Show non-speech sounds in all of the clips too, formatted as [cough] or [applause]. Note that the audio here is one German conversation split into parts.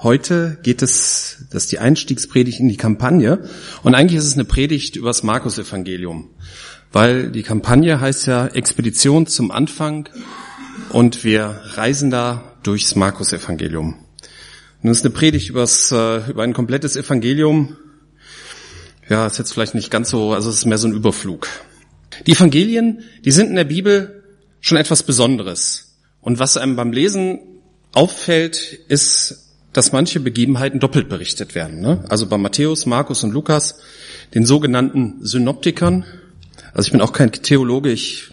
Heute geht es, das ist die Einstiegspredigt in die Kampagne. Und eigentlich ist es eine Predigt über das Markus-Evangelium. Weil die Kampagne heißt ja Expedition zum Anfang und wir reisen da durchs Markus-Evangelium. Nun ist eine Predigt übers, äh, über ein komplettes Evangelium. Ja, ist jetzt vielleicht nicht ganz so, also es ist mehr so ein Überflug. Die Evangelien, die sind in der Bibel schon etwas Besonderes. Und was einem beim Lesen auffällt, ist, dass manche Begebenheiten doppelt berichtet werden. Ne? Also bei Matthäus, Markus und Lukas, den sogenannten Synoptikern. Also ich bin auch kein Theologe, ich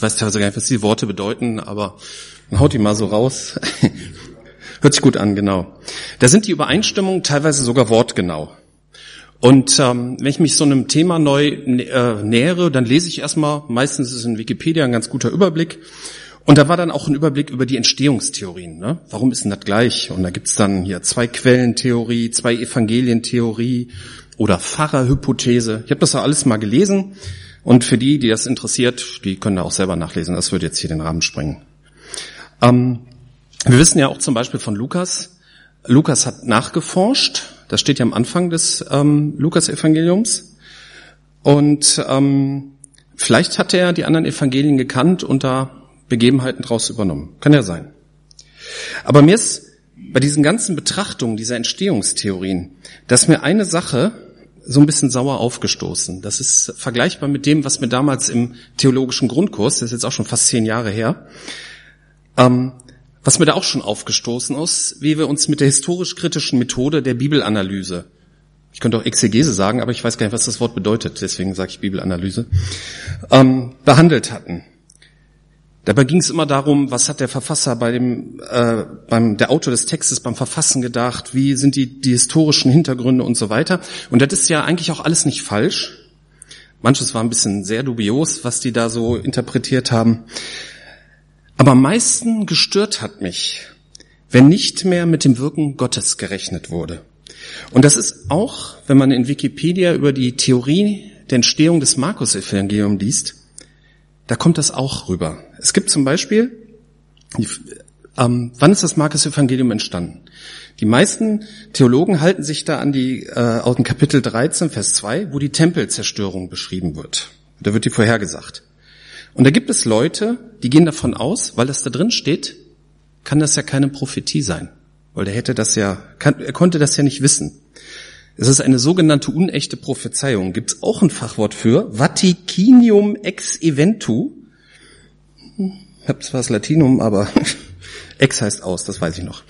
weiß teilweise gar nicht, was die Worte bedeuten, aber man haut die mal so raus. [laughs] Hört sich gut an, genau. Da sind die Übereinstimmungen teilweise sogar wortgenau. Und ähm, wenn ich mich so einem Thema neu äh, nähere, dann lese ich erstmal, meistens ist es in Wikipedia ein ganz guter Überblick, und da war dann auch ein Überblick über die Entstehungstheorien. Ne? Warum ist denn das gleich? Und da gibt's dann hier zwei Quellentheorie, zwei Evangelientheorie oder Pfarrerhypothese. Ich habe das ja alles mal gelesen. Und für die, die das interessiert, die können da auch selber nachlesen. Das würde jetzt hier den Rahmen sprengen. Ähm, wir wissen ja auch zum Beispiel von Lukas. Lukas hat nachgeforscht. Das steht ja am Anfang des ähm, Lukas-Evangeliums. Und ähm, vielleicht hat er die anderen Evangelien gekannt und da Begebenheiten daraus übernommen. Kann ja sein. Aber mir ist bei diesen ganzen Betrachtungen dieser Entstehungstheorien, dass mir eine Sache so ein bisschen sauer aufgestoßen. Das ist vergleichbar mit dem, was mir damals im theologischen Grundkurs, das ist jetzt auch schon fast zehn Jahre her, ähm, was mir da auch schon aufgestoßen ist, wie wir uns mit der historisch-kritischen Methode der Bibelanalyse, ich könnte auch Exegese sagen, aber ich weiß gar nicht, was das Wort bedeutet, deswegen sage ich Bibelanalyse, ähm, behandelt hatten. Dabei ging es immer darum, was hat der Verfasser bei dem, äh, beim der Autor des Textes beim Verfassen gedacht, wie sind die, die historischen Hintergründe und so weiter. Und das ist ja eigentlich auch alles nicht falsch. Manches war ein bisschen sehr dubios, was die da so interpretiert haben. Aber am meisten gestört hat mich, wenn nicht mehr mit dem Wirken Gottes gerechnet wurde. Und das ist auch, wenn man in Wikipedia über die Theorie der Entstehung des Markus-Evangelium liest, da kommt das auch rüber. Es gibt zum Beispiel, ähm, wann ist das Markus-Evangelium entstanden? Die meisten Theologen halten sich da an die äh, aus dem Kapitel 13, Vers 2, wo die Tempelzerstörung beschrieben wird. Da wird die vorhergesagt. Und da gibt es Leute, die gehen davon aus, weil das da drin steht, kann das ja keine Prophetie sein. Weil der hätte das ja, kann, er konnte das ja nicht wissen. Es ist eine sogenannte unechte Prophezeiung. Gibt es auch ein Fachwort für? Vaticinium ex eventu. Ich habe zwar das Latinum, aber [laughs] ex heißt aus, das weiß ich noch.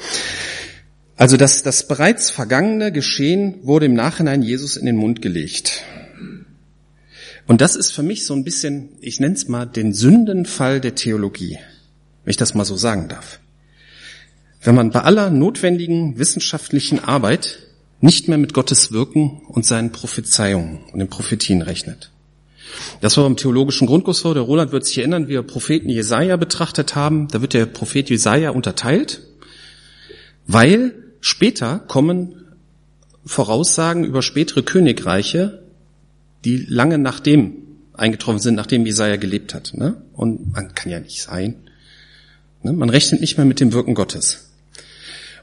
Also das, das bereits vergangene Geschehen wurde im Nachhinein Jesus in den Mund gelegt. Und das ist für mich so ein bisschen, ich nenne es mal den Sündenfall der Theologie, wenn ich das mal so sagen darf. Wenn man bei aller notwendigen wissenschaftlichen Arbeit nicht mehr mit Gottes Wirken und seinen Prophezeiungen und den Prophetien rechnet. Das war beim theologischen Grundkurs so. Der Roland wird sich erinnern, wie wir Propheten Jesaja betrachtet haben. Da wird der Prophet Jesaja unterteilt, weil später kommen Voraussagen über spätere Königreiche, die lange nachdem eingetroffen sind, nachdem Jesaja gelebt hat. Ne? Und man kann ja nicht sein. Ne? Man rechnet nicht mehr mit dem Wirken Gottes.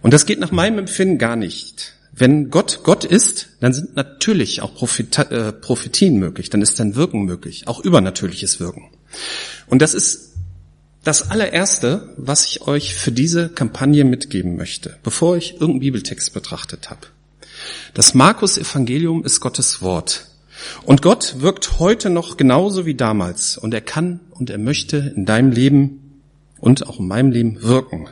Und das geht nach meinem Empfinden gar nicht. Wenn Gott Gott ist, dann sind natürlich auch äh, Prophetien möglich, dann ist dann Wirken möglich, auch übernatürliches Wirken. Und das ist das allererste, was ich euch für diese Kampagne mitgeben möchte, bevor ich irgendeinen Bibeltext betrachtet habe. Das Markus Evangelium ist Gottes Wort. Und Gott wirkt heute noch genauso wie damals. Und er kann und er möchte in deinem Leben und auch in meinem Leben wirken.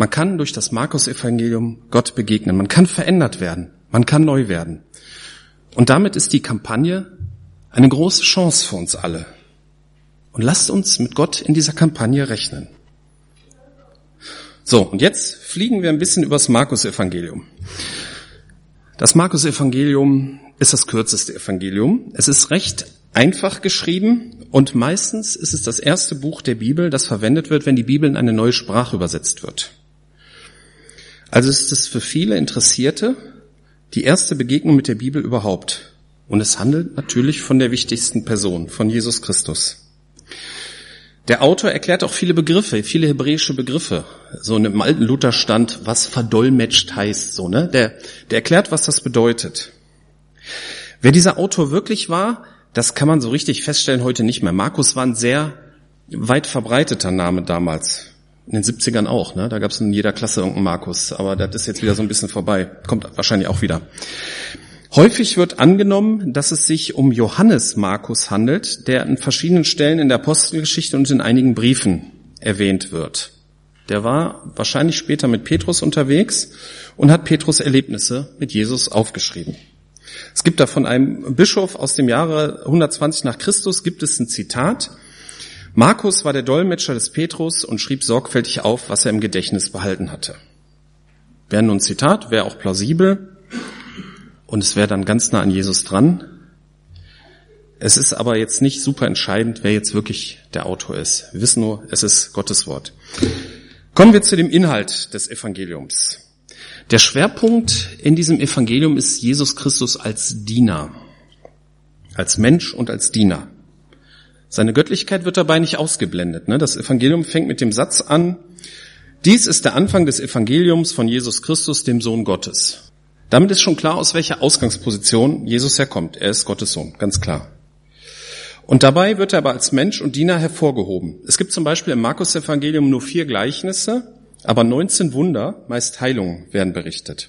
Man kann durch das Markus-Evangelium Gott begegnen. Man kann verändert werden. Man kann neu werden. Und damit ist die Kampagne eine große Chance für uns alle. Und lasst uns mit Gott in dieser Kampagne rechnen. So, und jetzt fliegen wir ein bisschen übers Markus-Evangelium. Das Markus-Evangelium ist das kürzeste Evangelium. Es ist recht einfach geschrieben und meistens ist es das erste Buch der Bibel, das verwendet wird, wenn die Bibel in eine neue Sprache übersetzt wird. Also ist es für viele Interessierte die erste Begegnung mit der Bibel überhaupt. Und es handelt natürlich von der wichtigsten Person, von Jesus Christus. Der Autor erklärt auch viele Begriffe, viele hebräische Begriffe. So im alten Luther stand, was verdolmetscht heißt, so, ne? Der, der erklärt, was das bedeutet. Wer dieser Autor wirklich war, das kann man so richtig feststellen heute nicht mehr. Markus war ein sehr weit verbreiteter Name damals. In den 70ern auch, ne? Da gab es in jeder Klasse irgendeinen Markus, aber das ist jetzt wieder so ein bisschen vorbei. Kommt wahrscheinlich auch wieder. Häufig wird angenommen, dass es sich um Johannes Markus handelt, der an verschiedenen Stellen in der Apostelgeschichte und in einigen Briefen erwähnt wird. Der war wahrscheinlich später mit Petrus unterwegs und hat Petrus Erlebnisse mit Jesus aufgeschrieben. Es gibt da von einem Bischof aus dem Jahre 120 nach Christus gibt es ein Zitat. Markus war der Dolmetscher des Petrus und schrieb sorgfältig auf, was er im Gedächtnis behalten hatte. Wäre nun Zitat, wäre auch plausibel und es wäre dann ganz nah an Jesus dran. Es ist aber jetzt nicht super entscheidend, wer jetzt wirklich der Autor ist. Wir wissen nur, es ist Gottes Wort. Kommen wir zu dem Inhalt des Evangeliums. Der Schwerpunkt in diesem Evangelium ist Jesus Christus als Diener, als Mensch und als Diener. Seine Göttlichkeit wird dabei nicht ausgeblendet. Ne? Das Evangelium fängt mit dem Satz an, dies ist der Anfang des Evangeliums von Jesus Christus, dem Sohn Gottes. Damit ist schon klar, aus welcher Ausgangsposition Jesus herkommt. Er ist Gottes Sohn, ganz klar. Und dabei wird er aber als Mensch und Diener hervorgehoben. Es gibt zum Beispiel im Markus-Evangelium nur vier Gleichnisse, aber 19 Wunder, meist Heilungen, werden berichtet.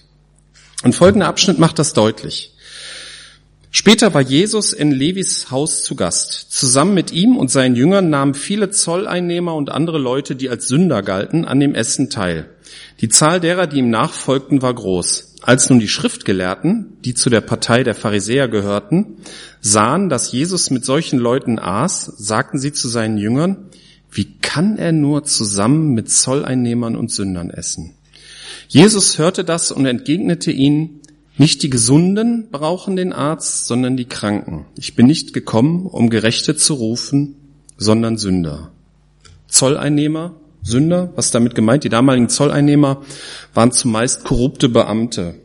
Und folgender Abschnitt macht das deutlich. Später war Jesus in Levis Haus zu Gast. Zusammen mit ihm und seinen Jüngern nahmen viele Zolleinnehmer und andere Leute, die als Sünder galten, an dem Essen teil. Die Zahl derer, die ihm nachfolgten, war groß. Als nun die Schriftgelehrten, die zu der Partei der Pharisäer gehörten, sahen, dass Jesus mit solchen Leuten aß, sagten sie zu seinen Jüngern, wie kann er nur zusammen mit Zolleinnehmern und Sündern essen? Jesus hörte das und entgegnete ihnen, nicht die Gesunden brauchen den Arzt, sondern die Kranken. Ich bin nicht gekommen, um Gerechte zu rufen, sondern Sünder. Zolleinnehmer Sünder. Was damit gemeint? Die damaligen Zolleinnehmer waren zumeist korrupte Beamte,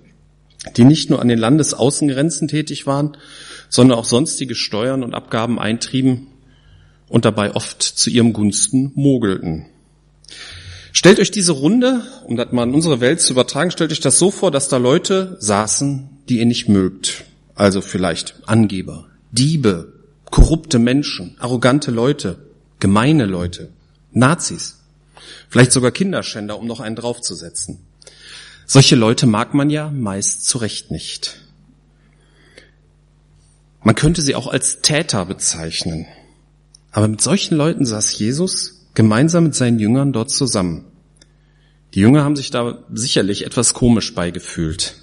die nicht nur an den Landesaußengrenzen tätig waren, sondern auch sonstige Steuern und Abgaben eintrieben und dabei oft zu ihrem Gunsten mogelten. Stellt euch diese Runde, um das mal in unsere Welt zu übertragen, stellt euch das so vor, dass da Leute saßen, die ihr nicht mögt. Also vielleicht Angeber, Diebe, korrupte Menschen, arrogante Leute, gemeine Leute, Nazis. Vielleicht sogar Kinderschänder, um noch einen draufzusetzen. Solche Leute mag man ja meist zu Recht nicht. Man könnte sie auch als Täter bezeichnen. Aber mit solchen Leuten saß Jesus gemeinsam mit seinen Jüngern dort zusammen. Die Jünger haben sich da sicherlich etwas komisch beigefühlt.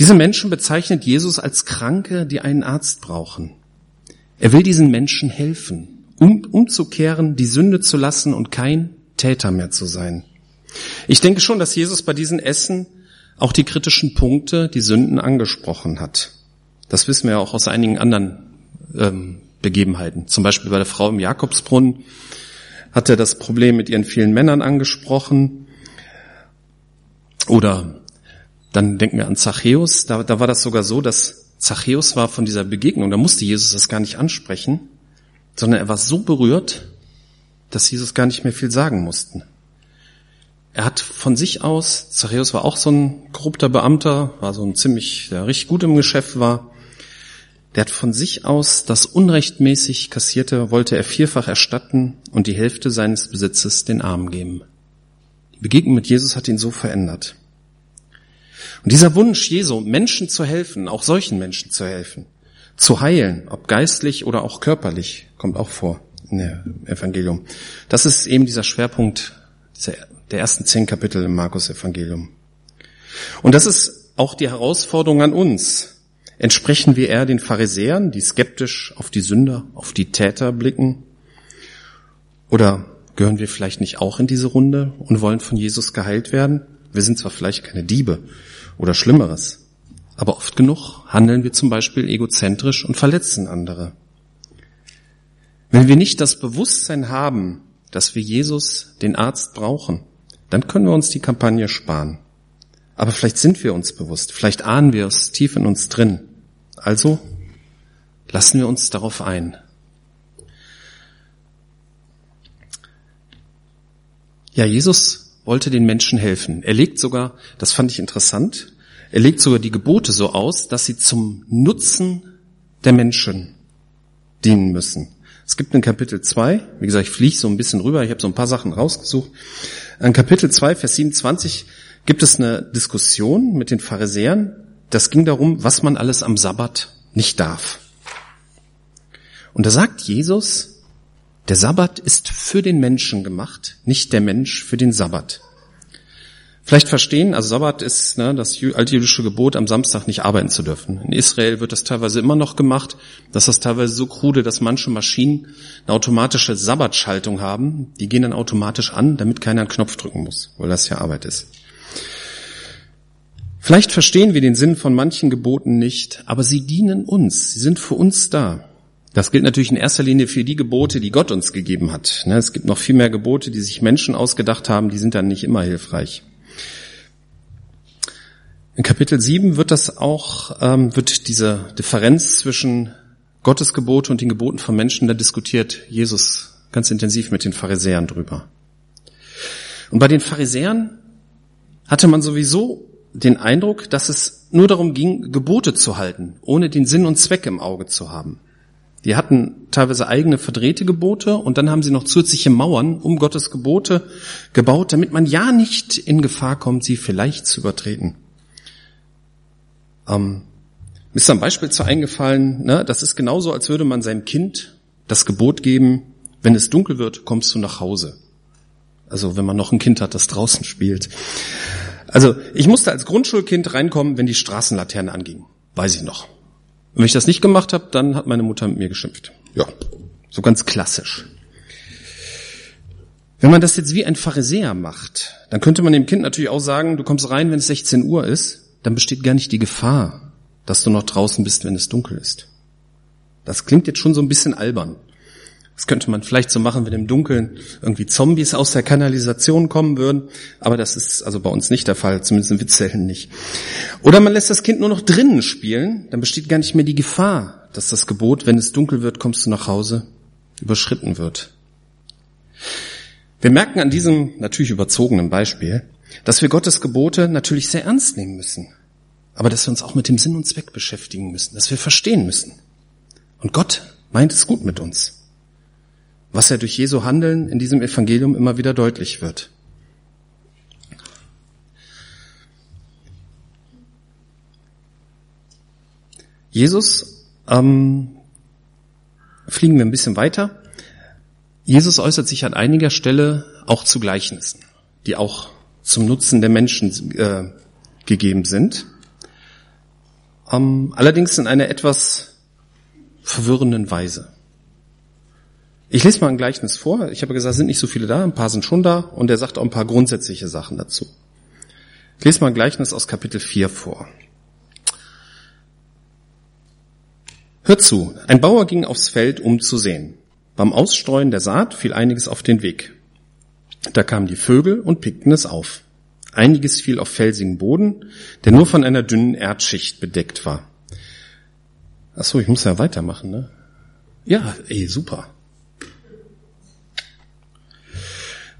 Diese Menschen bezeichnet Jesus als Kranke, die einen Arzt brauchen. Er will diesen Menschen helfen, um umzukehren, die Sünde zu lassen und kein Täter mehr zu sein. Ich denke schon, dass Jesus bei diesen Essen auch die kritischen Punkte, die Sünden angesprochen hat. Das wissen wir auch aus einigen anderen ähm, Begebenheiten. Zum Beispiel bei der Frau im Jakobsbrunnen hat er das Problem mit ihren vielen Männern angesprochen. Oder dann denken wir an Zachäus. Da, da war das sogar so, dass Zachäus war von dieser Begegnung, da musste Jesus das gar nicht ansprechen, sondern er war so berührt, dass Jesus gar nicht mehr viel sagen mussten. Er hat von sich aus, Zachäus war auch so ein korrupter Beamter, war so ein ziemlich, der richtig gut im Geschäft war, der hat von sich aus das unrechtmäßig kassierte, wollte er vierfach erstatten und die Hälfte seines Besitzes den Armen geben. Die Begegnung mit Jesus hat ihn so verändert. Und dieser Wunsch Jesu, Menschen zu helfen, auch solchen Menschen zu helfen, zu heilen, ob geistlich oder auch körperlich, kommt auch vor im Evangelium. Das ist eben dieser Schwerpunkt der ersten zehn Kapitel im Markus-Evangelium. Und das ist auch die Herausforderung an uns. Entsprechen wir eher den Pharisäern, die skeptisch auf die Sünder, auf die Täter blicken? Oder gehören wir vielleicht nicht auch in diese Runde und wollen von Jesus geheilt werden? Wir sind zwar vielleicht keine Diebe oder Schlimmeres, aber oft genug handeln wir zum Beispiel egozentrisch und verletzen andere. Wenn wir nicht das Bewusstsein haben, dass wir Jesus, den Arzt, brauchen, dann können wir uns die Kampagne sparen. Aber vielleicht sind wir uns bewusst, vielleicht ahnen wir es tief in uns drin. Also lassen wir uns darauf ein. Ja, Jesus wollte den Menschen helfen. Er legt sogar, das fand ich interessant, er legt sogar die Gebote so aus, dass sie zum Nutzen der Menschen dienen müssen. Es gibt in Kapitel 2, wie gesagt, ich fliege so ein bisschen rüber, ich habe so ein paar Sachen rausgesucht. In Kapitel 2, Vers 27 gibt es eine Diskussion mit den Pharisäern. Das ging darum, was man alles am Sabbat nicht darf. Und da sagt Jesus, der Sabbat ist für den Menschen gemacht, nicht der Mensch für den Sabbat. Vielleicht verstehen, also Sabbat ist ne, das altjüdische Gebot, am Samstag nicht arbeiten zu dürfen. In Israel wird das teilweise immer noch gemacht, das teilweise so krude, dass manche Maschinen eine automatische Sabbatschaltung haben. Die gehen dann automatisch an, damit keiner einen Knopf drücken muss, weil das ja Arbeit ist. Vielleicht verstehen wir den Sinn von manchen Geboten nicht, aber sie dienen uns, sie sind für uns da. Das gilt natürlich in erster Linie für die Gebote, die Gott uns gegeben hat. Ne, es gibt noch viel mehr Gebote, die sich Menschen ausgedacht haben, die sind dann nicht immer hilfreich. In Kapitel 7 wird das auch, ähm, wird diese Differenz zwischen Gottes Gebote und den Geboten von Menschen, da diskutiert Jesus ganz intensiv mit den Pharisäern drüber. Und bei den Pharisäern hatte man sowieso den Eindruck, dass es nur darum ging, Gebote zu halten, ohne den Sinn und Zweck im Auge zu haben. Die hatten teilweise eigene verdrehte Gebote und dann haben sie noch zusätzliche Mauern um Gottes Gebote gebaut, damit man ja nicht in Gefahr kommt, sie vielleicht zu übertreten. Ähm, mir ist ein Beispiel zu eingefallen, ne? das ist genauso, als würde man seinem Kind das Gebot geben, wenn es dunkel wird, kommst du nach Hause. Also wenn man noch ein Kind hat, das draußen spielt. Also ich musste als Grundschulkind reinkommen, wenn die Straßenlaterne anging. Weiß ich noch. Und wenn ich das nicht gemacht habe, dann hat meine Mutter mit mir geschimpft. Ja, so ganz klassisch. Wenn man das jetzt wie ein Pharisäer macht, dann könnte man dem Kind natürlich auch sagen, du kommst rein, wenn es 16 Uhr ist dann besteht gar nicht die Gefahr, dass du noch draußen bist, wenn es dunkel ist. Das klingt jetzt schon so ein bisschen albern. Das könnte man vielleicht so machen, wenn im Dunkeln irgendwie Zombies aus der Kanalisation kommen würden, aber das ist also bei uns nicht der Fall, zumindest in Witzzelten nicht. Oder man lässt das Kind nur noch drinnen spielen, dann besteht gar nicht mehr die Gefahr, dass das Gebot, wenn es dunkel wird, kommst du nach Hause, überschritten wird. Wir merken an diesem natürlich überzogenen Beispiel, dass wir Gottes Gebote natürlich sehr ernst nehmen müssen, aber dass wir uns auch mit dem Sinn und Zweck beschäftigen müssen, dass wir verstehen müssen. Und Gott meint es gut mit uns, was er durch Jesu Handeln in diesem Evangelium immer wieder deutlich wird. Jesus, ähm, fliegen wir ein bisschen weiter. Jesus äußert sich an einiger Stelle auch zu Gleichnissen, die auch zum Nutzen der Menschen äh, gegeben sind. Ähm, allerdings in einer etwas verwirrenden Weise. Ich lese mal ein Gleichnis vor. Ich habe gesagt, es sind nicht so viele da, ein paar sind schon da und er sagt auch ein paar grundsätzliche Sachen dazu. Ich lese mal ein Gleichnis aus Kapitel 4 vor. Hört zu, ein Bauer ging aufs Feld, um zu sehen. Beim Ausstreuen der Saat fiel einiges auf den Weg. Da kamen die Vögel und pickten es auf. Einiges fiel auf felsigen Boden, der nur von einer dünnen Erdschicht bedeckt war. Ach so, ich muss ja weitermachen, ne? Ja, ey, super. Ähm,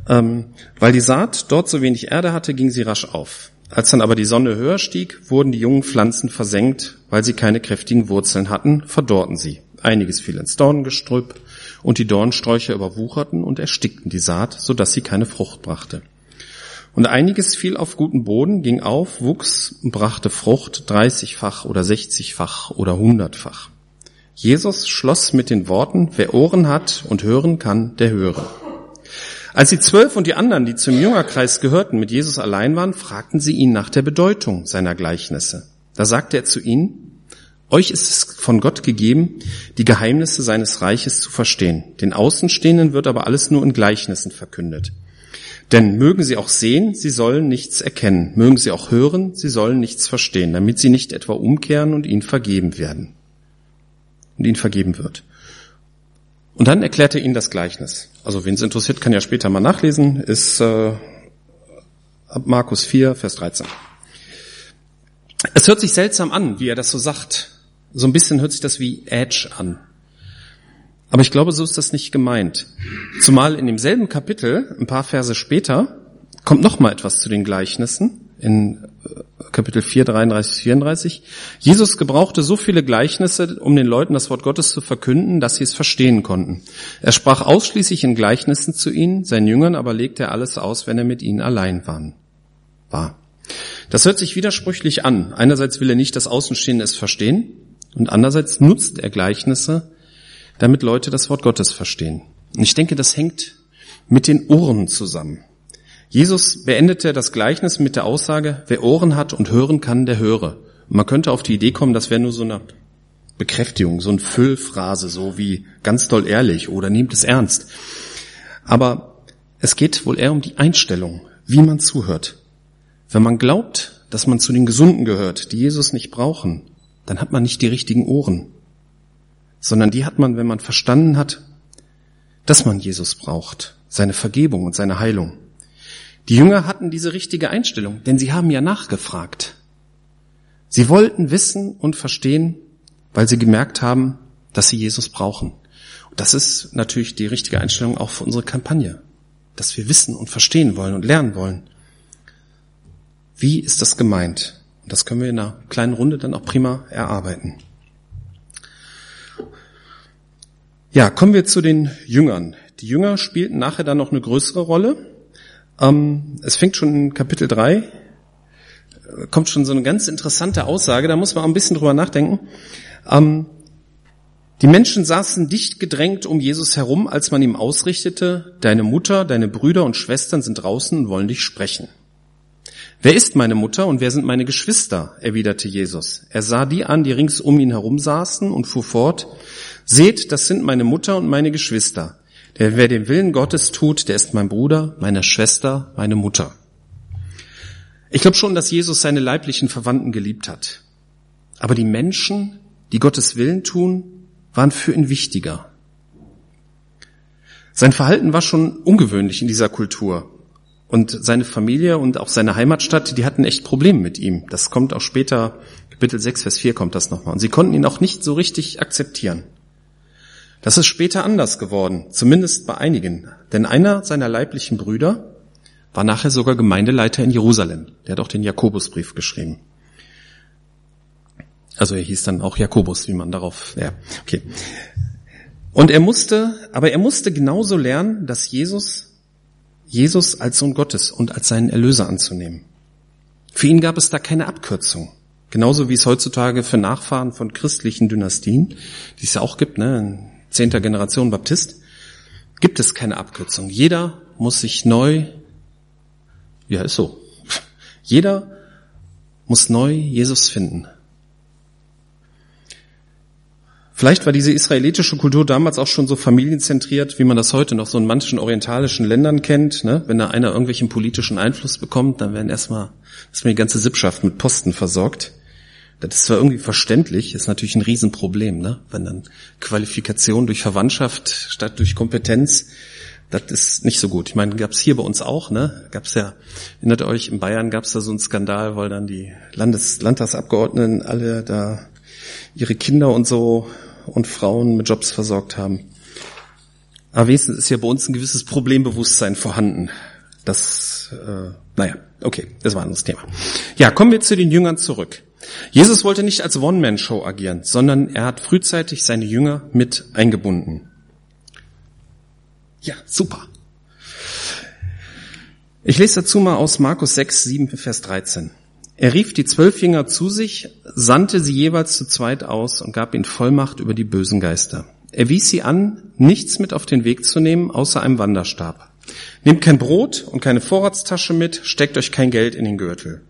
weil die Saat dort so wenig Erde hatte, ging sie rasch auf. Als dann aber die Sonne höher stieg, wurden die jungen Pflanzen versenkt, weil sie keine kräftigen Wurzeln hatten, verdorrten sie. Einiges fiel ins Dorngestrüpp, und die Dornsträucher überwucherten und erstickten die Saat, so dass sie keine Frucht brachte. Und einiges fiel auf guten Boden, ging auf, wuchs und brachte Frucht dreißigfach oder sechzigfach oder hundertfach. Jesus schloss mit den Worten, wer Ohren hat und hören kann, der höre. Als die Zwölf und die anderen, die zum Jüngerkreis gehörten, mit Jesus allein waren, fragten sie ihn nach der Bedeutung seiner Gleichnisse. Da sagte er zu ihnen, euch ist es von Gott gegeben, die Geheimnisse seines Reiches zu verstehen. Den Außenstehenden wird aber alles nur in Gleichnissen verkündet. Denn mögen sie auch sehen, sie sollen nichts erkennen. Mögen sie auch hören, sie sollen nichts verstehen, damit sie nicht etwa umkehren und ihnen vergeben werden. Und ihnen vergeben wird. Und dann erklärt er ihnen das Gleichnis. Also wen es interessiert, kann ja später mal nachlesen, ist äh, Markus 4, Vers 13. Es hört sich seltsam an, wie er das so sagt. So ein bisschen hört sich das wie Edge an. Aber ich glaube, so ist das nicht gemeint. Zumal in demselben Kapitel, ein paar Verse später, kommt noch mal etwas zu den Gleichnissen in Kapitel 4, 33, 34. Jesus gebrauchte so viele Gleichnisse, um den Leuten das Wort Gottes zu verkünden, dass sie es verstehen konnten. Er sprach ausschließlich in Gleichnissen zu ihnen, seinen Jüngern aber legte er alles aus, wenn er mit ihnen allein war. Das hört sich widersprüchlich an. Einerseits will er nicht, dass Außenstehende es verstehen und andererseits nutzt er Gleichnisse, damit Leute das Wort Gottes verstehen. Und ich denke, das hängt mit den Ohren zusammen. Jesus beendete das Gleichnis mit der Aussage, wer Ohren hat und hören kann, der höre. Und man könnte auf die Idee kommen, das wäre nur so eine Bekräftigung, so eine Füllphrase, so wie ganz doll ehrlich oder nehmt es ernst. Aber es geht wohl eher um die Einstellung, wie man zuhört. Wenn man glaubt, dass man zu den Gesunden gehört, die Jesus nicht brauchen, dann hat man nicht die richtigen Ohren, sondern die hat man, wenn man verstanden hat, dass man Jesus braucht, seine Vergebung und seine Heilung. Die Jünger hatten diese richtige Einstellung, denn sie haben ja nachgefragt. Sie wollten wissen und verstehen, weil sie gemerkt haben, dass sie Jesus brauchen. Und das ist natürlich die richtige Einstellung auch für unsere Kampagne, dass wir wissen und verstehen wollen und lernen wollen. Wie ist das gemeint? Und das können wir in einer kleinen Runde dann auch prima erarbeiten. Ja, kommen wir zu den Jüngern. Die Jünger spielten nachher dann noch eine größere Rolle. Ähm, es fängt schon in Kapitel 3, äh, kommt schon so eine ganz interessante Aussage, da muss man auch ein bisschen drüber nachdenken. Ähm, die Menschen saßen dicht gedrängt um Jesus herum, als man ihm ausrichtete, deine Mutter, deine Brüder und Schwestern sind draußen und wollen dich sprechen. Wer ist meine Mutter und wer sind meine Geschwister? erwiderte Jesus. Er sah die an, die rings um ihn herum saßen und fuhr fort, seht, das sind meine Mutter und meine Geschwister. Der, wer den Willen Gottes tut, der ist mein Bruder, meine Schwester, meine Mutter. Ich glaube schon, dass Jesus seine leiblichen Verwandten geliebt hat. Aber die Menschen, die Gottes Willen tun, waren für ihn wichtiger. Sein Verhalten war schon ungewöhnlich in dieser Kultur. Und seine Familie und auch seine Heimatstadt, die hatten echt Probleme mit ihm. Das kommt auch später, Kapitel 6, Vers 4 kommt das nochmal. Und sie konnten ihn auch nicht so richtig akzeptieren. Das ist später anders geworden, zumindest bei einigen. Denn einer seiner leiblichen Brüder war nachher sogar Gemeindeleiter in Jerusalem. Der hat auch den Jakobusbrief geschrieben. Also er hieß dann auch Jakobus, wie man darauf, ja, okay. Und er musste, aber er musste genauso lernen, dass Jesus, Jesus als Sohn Gottes und als seinen Erlöser anzunehmen. Für ihn gab es da keine Abkürzung. Genauso wie es heutzutage für Nachfahren von christlichen Dynastien, die es ja auch gibt, ne, zehnter Generation Baptist, gibt es keine Abkürzung. Jeder muss sich neu, ja, ist so. [laughs] Jeder muss neu Jesus finden. Vielleicht war diese israelitische Kultur damals auch schon so familienzentriert, wie man das heute noch so in manchen orientalischen Ländern kennt. Ne? Wenn da einer irgendwelchen politischen Einfluss bekommt, dann werden erstmal, erstmal die ganze Sippschaft mit Posten versorgt. Das ist zwar irgendwie verständlich, ist natürlich ein Riesenproblem, ne? wenn dann Qualifikation durch Verwandtschaft statt durch Kompetenz, das ist nicht so gut. Ich meine, gab's hier bei uns auch, ne? Gab's ja, erinnert euch, in Bayern gab's da so einen Skandal, weil dann die Landes Landtagsabgeordneten alle da ihre Kinder und so und Frauen mit Jobs versorgt haben. Aber wenigstens ist ja bei uns ein gewisses Problembewusstsein vorhanden. Das, äh, naja, okay, das war ein anderes Thema. Ja, kommen wir zu den Jüngern zurück. Jesus wollte nicht als One-Man-Show agieren, sondern er hat frühzeitig seine Jünger mit eingebunden. Ja, super. Ich lese dazu mal aus Markus 6, 7, Vers 13. Er rief die zwölf Jünger zu sich, sandte sie jeweils zu zweit aus und gab ihnen Vollmacht über die bösen Geister. Er wies sie an, nichts mit auf den Weg zu nehmen, außer einem Wanderstab. Nehmt kein Brot und keine Vorratstasche mit, steckt euch kein Geld in den Gürtel.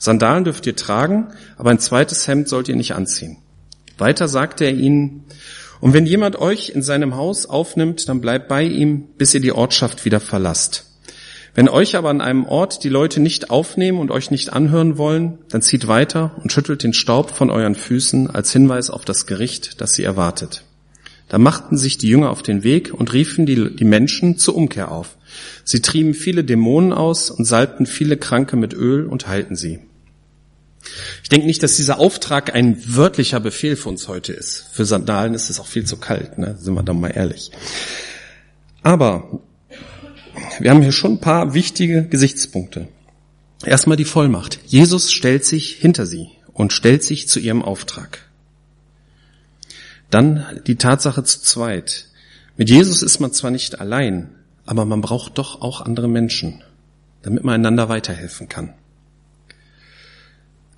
Sandalen dürft ihr tragen, aber ein zweites Hemd sollt ihr nicht anziehen. Weiter sagte er ihnen, und wenn jemand euch in seinem Haus aufnimmt, dann bleibt bei ihm, bis ihr die Ortschaft wieder verlasst. Wenn euch aber an einem Ort die Leute nicht aufnehmen und euch nicht anhören wollen, dann zieht weiter und schüttelt den Staub von euren Füßen als Hinweis auf das Gericht, das sie erwartet. Da machten sich die Jünger auf den Weg und riefen die, die Menschen zur Umkehr auf. Sie trieben viele Dämonen aus und salbten viele Kranke mit Öl und heilten sie. Ich denke nicht, dass dieser Auftrag ein wörtlicher Befehl für uns heute ist. Für Sandalen ist es auch viel zu kalt, ne? sind wir dann mal ehrlich. Aber wir haben hier schon ein paar wichtige Gesichtspunkte. Erstmal die Vollmacht. Jesus stellt sich hinter sie und stellt sich zu ihrem Auftrag. Dann die Tatsache zu zweit. Mit Jesus ist man zwar nicht allein, aber man braucht doch auch andere Menschen, damit man einander weiterhelfen kann.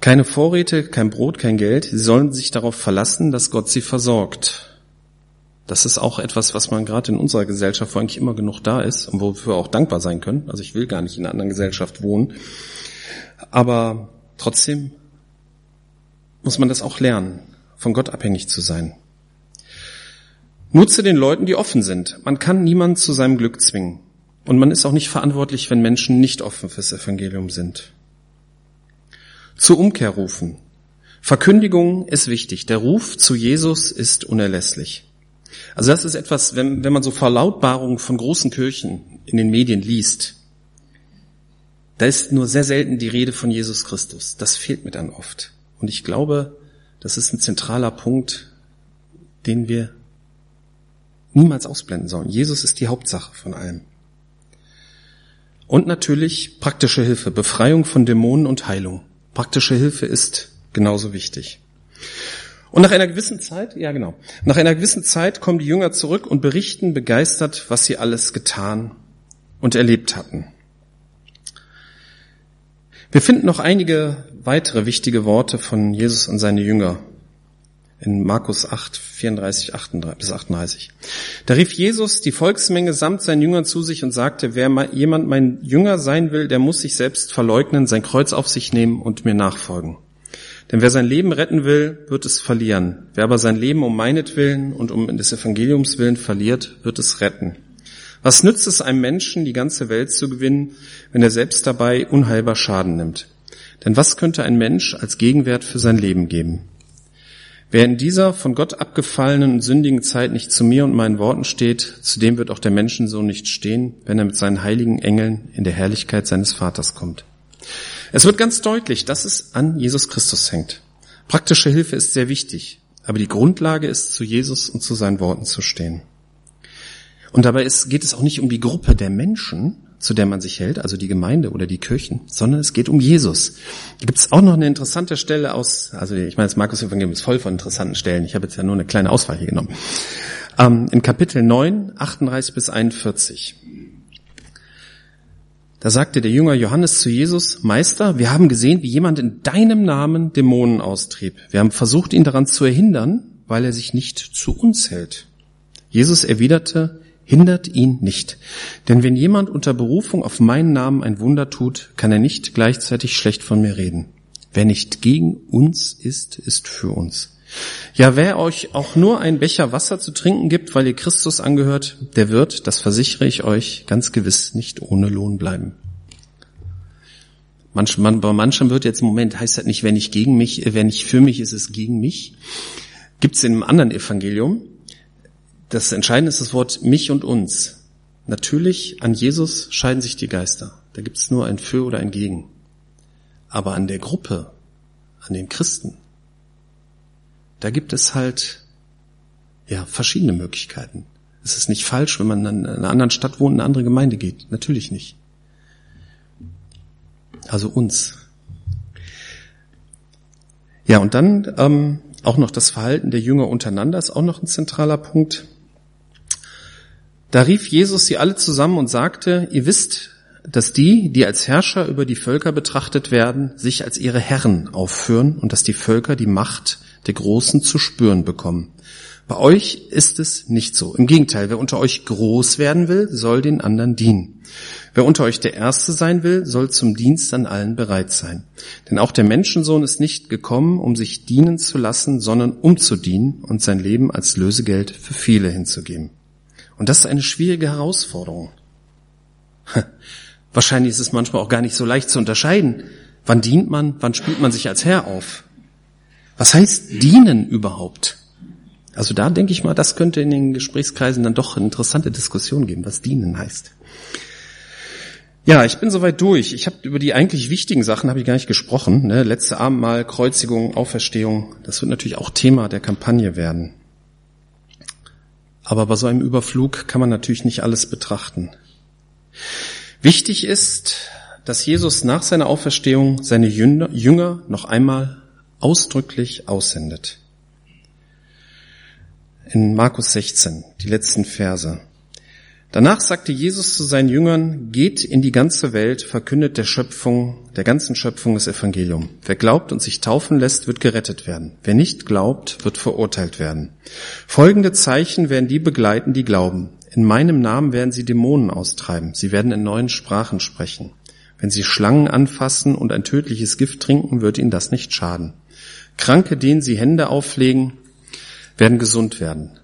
Keine Vorräte, kein Brot, kein Geld. Sie sollen sich darauf verlassen, dass Gott sie versorgt. Das ist auch etwas, was man gerade in unserer Gesellschaft, wo eigentlich immer genug da ist und wofür wir auch dankbar sein können. Also ich will gar nicht in einer anderen Gesellschaft wohnen. Aber trotzdem muss man das auch lernen, von Gott abhängig zu sein. Nur zu den Leuten, die offen sind. Man kann niemanden zu seinem Glück zwingen. Und man ist auch nicht verantwortlich, wenn Menschen nicht offen fürs Evangelium sind. Zur Umkehr rufen. Verkündigung ist wichtig. Der Ruf zu Jesus ist unerlässlich. Also das ist etwas, wenn, wenn man so Verlautbarungen von großen Kirchen in den Medien liest, da ist nur sehr selten die Rede von Jesus Christus. Das fehlt mir dann oft. Und ich glaube, das ist ein zentraler Punkt, den wir niemals ausblenden sollen. Jesus ist die Hauptsache von allem. Und natürlich praktische Hilfe, Befreiung von Dämonen und Heilung. Praktische Hilfe ist genauso wichtig. Und nach einer gewissen Zeit, ja genau, nach einer gewissen Zeit kommen die Jünger zurück und berichten begeistert, was sie alles getan und erlebt hatten. Wir finden noch einige weitere wichtige Worte von Jesus an seine Jünger in Markus 8, 34 38, bis 38. Da rief Jesus die Volksmenge samt seinen Jüngern zu sich und sagte, wer jemand mein Jünger sein will, der muss sich selbst verleugnen, sein Kreuz auf sich nehmen und mir nachfolgen. Denn wer sein Leben retten will, wird es verlieren. Wer aber sein Leben um meinetwillen und um des Evangeliums willen verliert, wird es retten. Was nützt es einem Menschen, die ganze Welt zu gewinnen, wenn er selbst dabei unheilbar Schaden nimmt? Denn was könnte ein Mensch als Gegenwert für sein Leben geben? Wer in dieser von Gott abgefallenen und sündigen Zeit nicht zu mir und meinen Worten steht, zu dem wird auch der Menschensohn nicht stehen, wenn er mit seinen heiligen Engeln in der Herrlichkeit seines Vaters kommt. Es wird ganz deutlich, dass es an Jesus Christus hängt. Praktische Hilfe ist sehr wichtig, aber die Grundlage ist, zu Jesus und zu seinen Worten zu stehen. Und dabei ist, geht es auch nicht um die Gruppe der Menschen, zu der man sich hält, also die Gemeinde oder die Kirchen, sondern es geht um Jesus. Da gibt es auch noch eine interessante Stelle aus, also ich meine, das Markus-Evangelium ist voll von interessanten Stellen. Ich habe jetzt ja nur eine kleine Auswahl hier genommen. Ähm, in Kapitel 9, 38 bis 41. Da sagte der Jünger Johannes zu Jesus, Meister, wir haben gesehen, wie jemand in deinem Namen Dämonen austrieb. Wir haben versucht, ihn daran zu erhindern, weil er sich nicht zu uns hält. Jesus erwiderte, hindert ihn nicht. Denn wenn jemand unter Berufung auf meinen Namen ein Wunder tut, kann er nicht gleichzeitig schlecht von mir reden. Wer nicht gegen uns ist, ist für uns. Ja, wer euch auch nur ein Becher Wasser zu trinken gibt, weil ihr Christus angehört, der wird, das versichere ich euch, ganz gewiss nicht ohne Lohn bleiben. Manch, man, bei manchem wird jetzt, Moment, heißt das nicht, wenn nicht gegen mich, wer nicht für mich ist, ist gegen mich. Gibt es in einem anderen Evangelium. Das Entscheidende ist das Wort mich und uns. Natürlich, an Jesus scheiden sich die Geister. Da gibt es nur ein Für oder ein Gegen. Aber an der Gruppe, an den Christen, da gibt es halt ja verschiedene Möglichkeiten. Es ist nicht falsch, wenn man in einer anderen Stadt wohnt, in eine andere Gemeinde geht. Natürlich nicht. Also uns. Ja, und dann ähm, auch noch das Verhalten der Jünger untereinander ist auch noch ein zentraler Punkt. Da rief Jesus sie alle zusammen und sagte, ihr wisst, dass die, die als Herrscher über die Völker betrachtet werden, sich als ihre Herren aufführen und dass die Völker die Macht der Großen zu spüren bekommen. Bei euch ist es nicht so. Im Gegenteil, wer unter euch groß werden will, soll den anderen dienen. Wer unter euch der Erste sein will, soll zum Dienst an allen bereit sein. Denn auch der Menschensohn ist nicht gekommen, um sich dienen zu lassen, sondern um zu dienen und sein Leben als Lösegeld für viele hinzugeben. Und das ist eine schwierige Herausforderung. Wahrscheinlich ist es manchmal auch gar nicht so leicht zu unterscheiden. Wann dient man, wann spielt man sich als Herr auf? Was heißt dienen überhaupt? Also da denke ich mal, das könnte in den Gesprächskreisen dann doch eine interessante Diskussion geben, was dienen heißt. Ja, ich bin soweit durch. Ich habe über die eigentlich wichtigen Sachen habe ich gar nicht gesprochen. Ne? Letzte Abendmahl, Kreuzigung, Auferstehung. Das wird natürlich auch Thema der Kampagne werden. Aber bei so einem Überflug kann man natürlich nicht alles betrachten. Wichtig ist, dass Jesus nach seiner Auferstehung seine Jünger noch einmal ausdrücklich aussendet. In Markus 16, die letzten Verse. Danach sagte Jesus zu seinen Jüngern, geht in die ganze Welt, verkündet der Schöpfung, der ganzen Schöpfung das Evangelium. Wer glaubt und sich taufen lässt, wird gerettet werden. Wer nicht glaubt, wird verurteilt werden. Folgende Zeichen werden die begleiten, die glauben. In meinem Namen werden sie Dämonen austreiben. Sie werden in neuen Sprachen sprechen. Wenn sie Schlangen anfassen und ein tödliches Gift trinken, wird ihnen das nicht schaden. Kranke, denen sie Hände auflegen, werden gesund werden.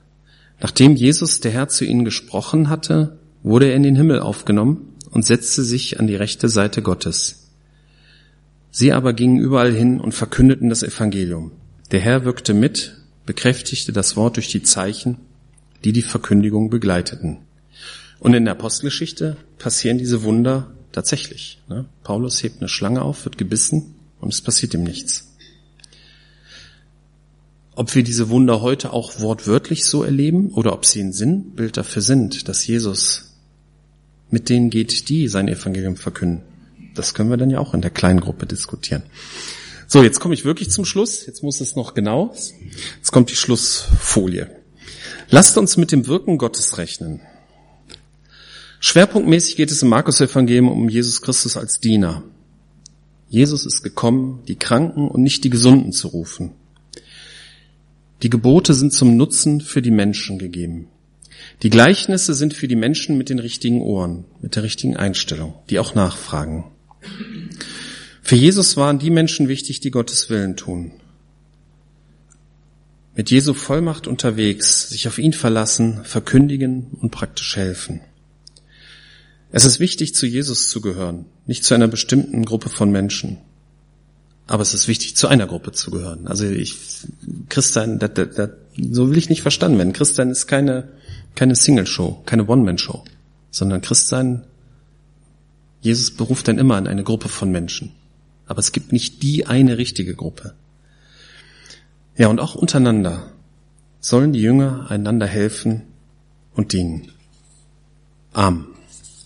Nachdem Jesus, der Herr, zu ihnen gesprochen hatte, wurde er in den Himmel aufgenommen und setzte sich an die rechte Seite Gottes. Sie aber gingen überall hin und verkündeten das Evangelium. Der Herr wirkte mit, bekräftigte das Wort durch die Zeichen, die die Verkündigung begleiteten. Und in der Apostelgeschichte passieren diese Wunder tatsächlich. Ne? Paulus hebt eine Schlange auf, wird gebissen und es passiert ihm nichts. Ob wir diese Wunder heute auch wortwörtlich so erleben oder ob sie ein Sinnbild dafür sind, dass Jesus mit denen geht, die sein Evangelium verkünden, das können wir dann ja auch in der kleinen Gruppe diskutieren. So, jetzt komme ich wirklich zum Schluss. Jetzt muss es noch genau. Jetzt kommt die Schlussfolie. Lasst uns mit dem Wirken Gottes rechnen. Schwerpunktmäßig geht es im Markus-Evangelium um Jesus Christus als Diener. Jesus ist gekommen, die Kranken und nicht die Gesunden zu rufen. Die Gebote sind zum Nutzen für die Menschen gegeben. Die Gleichnisse sind für die Menschen mit den richtigen Ohren, mit der richtigen Einstellung, die auch nachfragen. Für Jesus waren die Menschen wichtig, die Gottes Willen tun. Mit Jesu Vollmacht unterwegs, sich auf ihn verlassen, verkündigen und praktisch helfen. Es ist wichtig, zu Jesus zu gehören, nicht zu einer bestimmten Gruppe von Menschen. Aber es ist wichtig, zu einer Gruppe zu gehören. Also ich, Christian, das, das, das, so will ich nicht verstanden werden. Christian ist keine, keine Single-Show, keine One-Man-Show, sondern Christian, Jesus beruft dann immer an eine Gruppe von Menschen. Aber es gibt nicht die eine richtige Gruppe. Ja, und auch untereinander sollen die Jünger einander helfen und dienen. Amen.